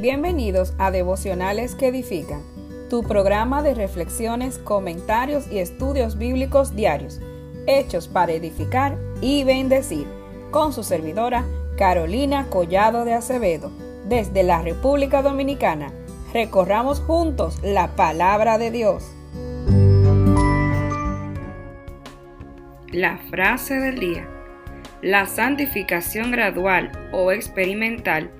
Bienvenidos a Devocionales que Edifican, tu programa de reflexiones, comentarios y estudios bíblicos diarios, hechos para edificar y bendecir, con su servidora Carolina Collado de Acevedo, desde la República Dominicana. Recorramos juntos la palabra de Dios. La frase del día. La santificación gradual o experimental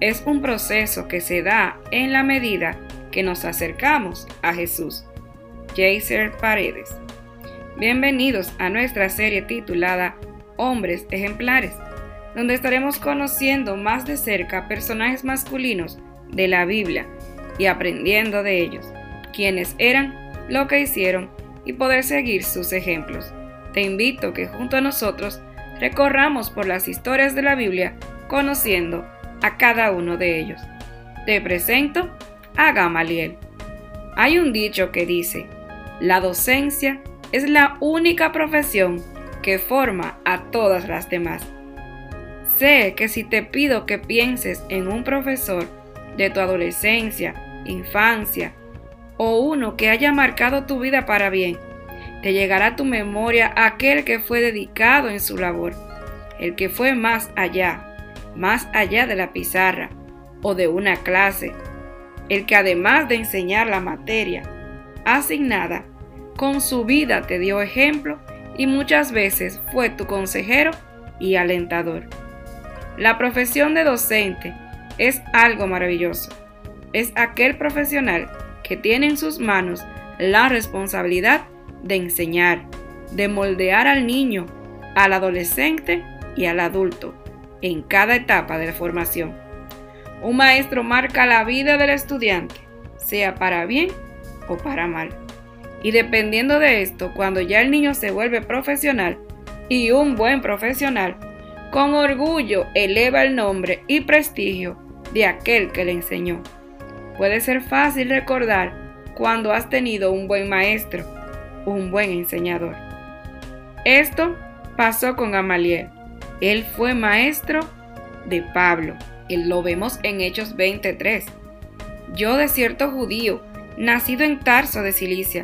es un proceso que se da en la medida que nos acercamos a Jesús. Jaser Paredes. Bienvenidos a nuestra serie titulada Hombres Ejemplares, donde estaremos conociendo más de cerca personajes masculinos de la Biblia y aprendiendo de ellos, quienes eran, lo que hicieron y poder seguir sus ejemplos. Te invito que junto a nosotros recorramos por las historias de la Biblia conociendo a cada uno de ellos. Te presento a Gamaliel. Hay un dicho que dice, la docencia es la única profesión que forma a todas las demás. Sé que si te pido que pienses en un profesor de tu adolescencia, infancia o uno que haya marcado tu vida para bien, te llegará a tu memoria aquel que fue dedicado en su labor, el que fue más allá, más allá de la pizarra o de una clase, el que además de enseñar la materia asignada, con su vida te dio ejemplo y muchas veces fue tu consejero y alentador. La profesión de docente es algo maravilloso. Es aquel profesional que tiene en sus manos la responsabilidad de enseñar, de moldear al niño, al adolescente y al adulto en cada etapa de la formación. Un maestro marca la vida del estudiante, sea para bien o para mal. Y dependiendo de esto, cuando ya el niño se vuelve profesional y un buen profesional, con orgullo eleva el nombre y prestigio de aquel que le enseñó. Puede ser fácil recordar cuando has tenido un buen maestro, un buen enseñador. Esto pasó con Gamaliel. Él fue maestro de Pablo. Él lo vemos en Hechos 23. Yo de cierto judío, nacido en Tarso de Cilicia,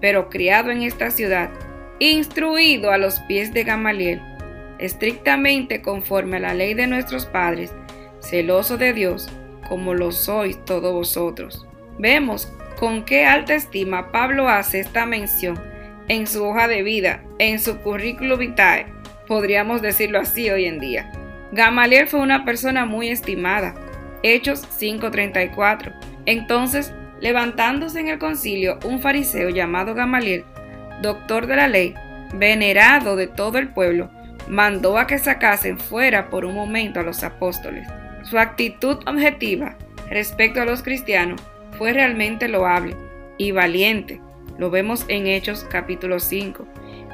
pero criado en esta ciudad, instruido a los pies de Gamaliel, estrictamente conforme a la ley de nuestros padres, celoso de Dios, como lo sois todos vosotros. Vemos con qué alta estima Pablo hace esta mención en su hoja de vida, en su currículo vitae, podríamos decirlo así hoy en día. Gamaliel fue una persona muy estimada. Hechos 5:34. Entonces, levantándose en el concilio un fariseo llamado Gamaliel, doctor de la ley, venerado de todo el pueblo, mandó a que sacasen fuera por un momento a los apóstoles. Su actitud objetiva respecto a los cristianos fue realmente loable y valiente. Lo vemos en Hechos capítulo 5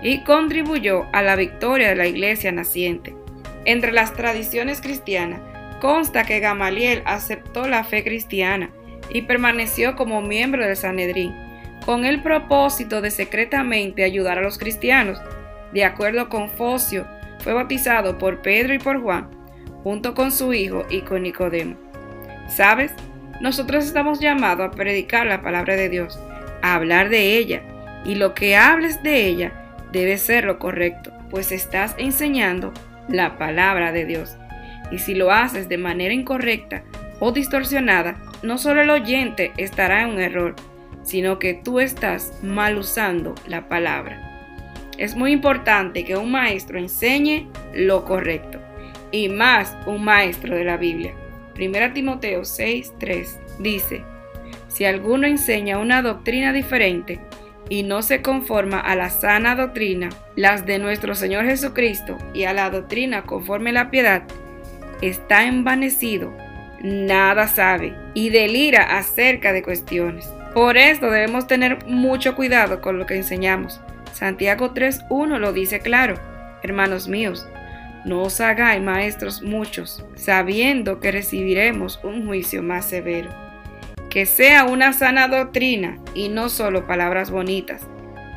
y contribuyó a la victoria de la iglesia naciente. Entre las tradiciones cristianas consta que Gamaliel aceptó la fe cristiana y permaneció como miembro del Sanedrín, con el propósito de secretamente ayudar a los cristianos. De acuerdo con Focio, fue bautizado por Pedro y por Juan, junto con su hijo y con Nicodemo. ¿Sabes? Nosotros estamos llamados a predicar la palabra de Dios, a hablar de ella, y lo que hables de ella debe ser lo correcto, pues estás enseñando la palabra de Dios. Y si lo haces de manera incorrecta o distorsionada, no solo el oyente estará en un error, sino que tú estás mal usando la palabra. Es muy importante que un maestro enseñe lo correcto, y más un maestro de la Biblia. 1 Timoteo 6:3 dice, si alguno enseña una doctrina diferente y no se conforma a la sana doctrina, las de nuestro Señor Jesucristo, y a la doctrina conforme la piedad, está envanecido, nada sabe y delira acerca de cuestiones. Por esto debemos tener mucho cuidado con lo que enseñamos. Santiago 3.1 lo dice claro. Hermanos míos, no os hagáis maestros muchos, sabiendo que recibiremos un juicio más severo que sea una sana doctrina y no solo palabras bonitas.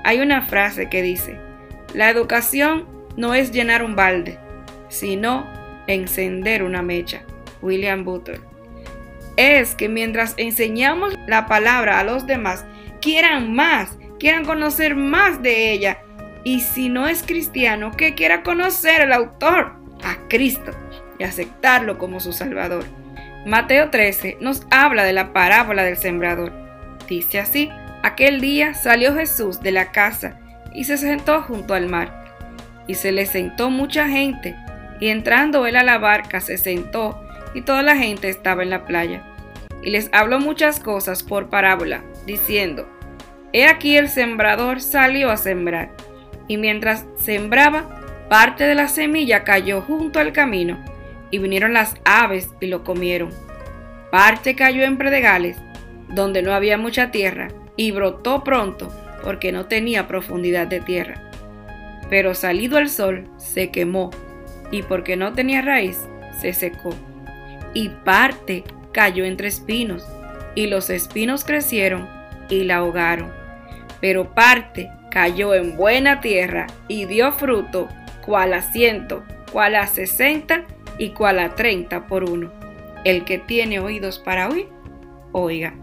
Hay una frase que dice, la educación no es llenar un balde, sino encender una mecha. William Butler. es que mientras enseñamos la palabra a los demás, quieran más, quieran conocer más de ella. Y si no es cristiano, que quiera conocer al autor, a Cristo, y aceptarlo como su Salvador. Mateo 13 nos habla de la parábola del sembrador. Dice así, aquel día salió Jesús de la casa y se sentó junto al mar. Y se le sentó mucha gente, y entrando él a la barca se sentó, y toda la gente estaba en la playa. Y les habló muchas cosas por parábola, diciendo, He aquí el sembrador salió a sembrar, y mientras sembraba, parte de la semilla cayó junto al camino, y vinieron las aves y lo comieron. Parte cayó en predegales, donde no había mucha tierra, y brotó pronto, porque no tenía profundidad de tierra. Pero salido el sol, se quemó, y porque no tenía raíz, se secó. Y parte cayó entre espinos, y los espinos crecieron y la ahogaron pero parte cayó en buena tierra y dio fruto, cual a ciento, cual a sesenta y cual a treinta por uno. El que tiene oídos para oír, oiga.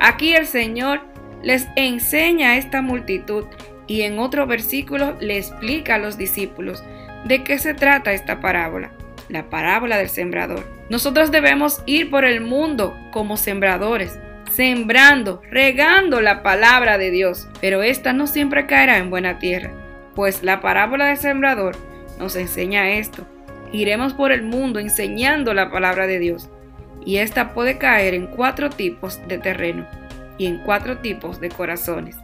Aquí el Señor les enseña a esta multitud y en otro versículo le explica a los discípulos de qué se trata esta parábola, la parábola del sembrador. Nosotros debemos ir por el mundo como sembradores, sembrando, regando la palabra de Dios, pero esta no siempre caerá en buena tierra, pues la parábola del sembrador nos enseña esto. Iremos por el mundo enseñando la palabra de Dios, y esta puede caer en cuatro tipos de terreno y en cuatro tipos de corazones.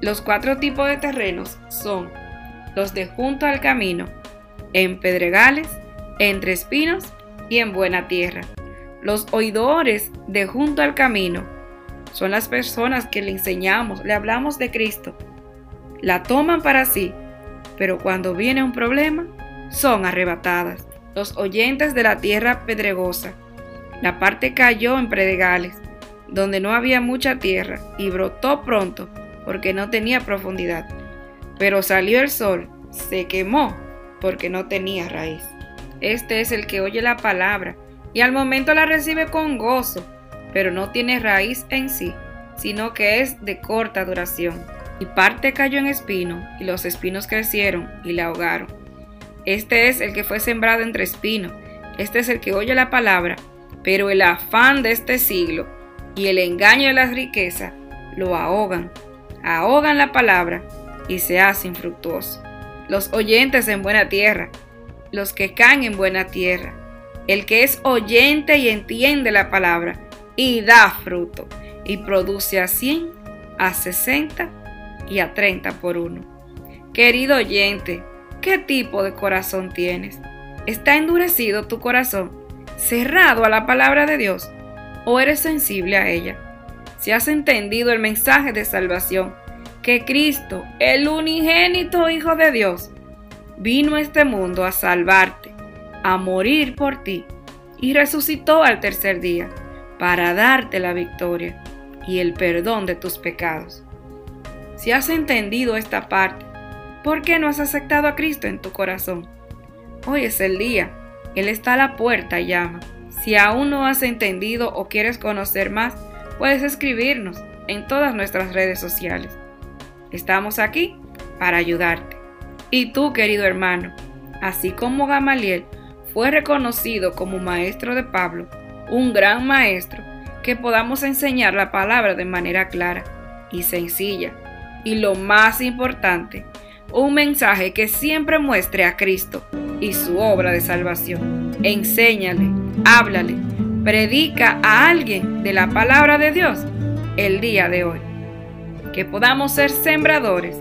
Los cuatro tipos de terrenos son los de junto al camino, en pedregales, entre espinos y en buena tierra. Los oidores de junto al camino son las personas que le enseñamos, le hablamos de Cristo. La toman para sí, pero cuando viene un problema, son arrebatadas. Los oyentes de la tierra pedregosa. La parte cayó en predegales, donde no había mucha tierra, y brotó pronto, porque no tenía profundidad. Pero salió el sol, se quemó, porque no tenía raíz. Este es el que oye la palabra y al momento la recibe con gozo, pero no tiene raíz en sí, sino que es de corta duración. Y parte cayó en espino, y los espinos crecieron y la ahogaron. Este es el que fue sembrado entre espinos, este es el que oye la palabra, pero el afán de este siglo y el engaño de las riquezas lo ahogan, ahogan la palabra y se hacen infructuoso. Los oyentes en buena tierra, los que caen en buena tierra, el que es oyente y entiende la palabra y da fruto y produce a 100, a 60 y a 30 por uno. Querido oyente, ¿qué tipo de corazón tienes? ¿Está endurecido tu corazón, cerrado a la palabra de Dios o eres sensible a ella? Si has entendido el mensaje de salvación, que Cristo, el unigénito Hijo de Dios, vino a este mundo a salvarte, a morir por ti y resucitó al tercer día para darte la victoria y el perdón de tus pecados. Si has entendido esta parte, ¿por qué no has aceptado a Cristo en tu corazón? Hoy es el día, Él está a la puerta y llama. Si aún no has entendido o quieres conocer más, puedes escribirnos en todas nuestras redes sociales. Estamos aquí para ayudarte. Y tú, querido hermano, así como Gamaliel, fue reconocido como maestro de Pablo, un gran maestro, que podamos enseñar la palabra de manera clara y sencilla. Y lo más importante, un mensaje que siempre muestre a Cristo y su obra de salvación. Enséñale, háblale, predica a alguien de la palabra de Dios el día de hoy. Que podamos ser sembradores,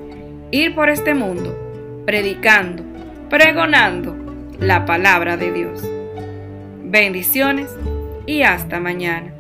ir por este mundo, predicando, pregonando la palabra de Dios. Bendiciones y hasta mañana.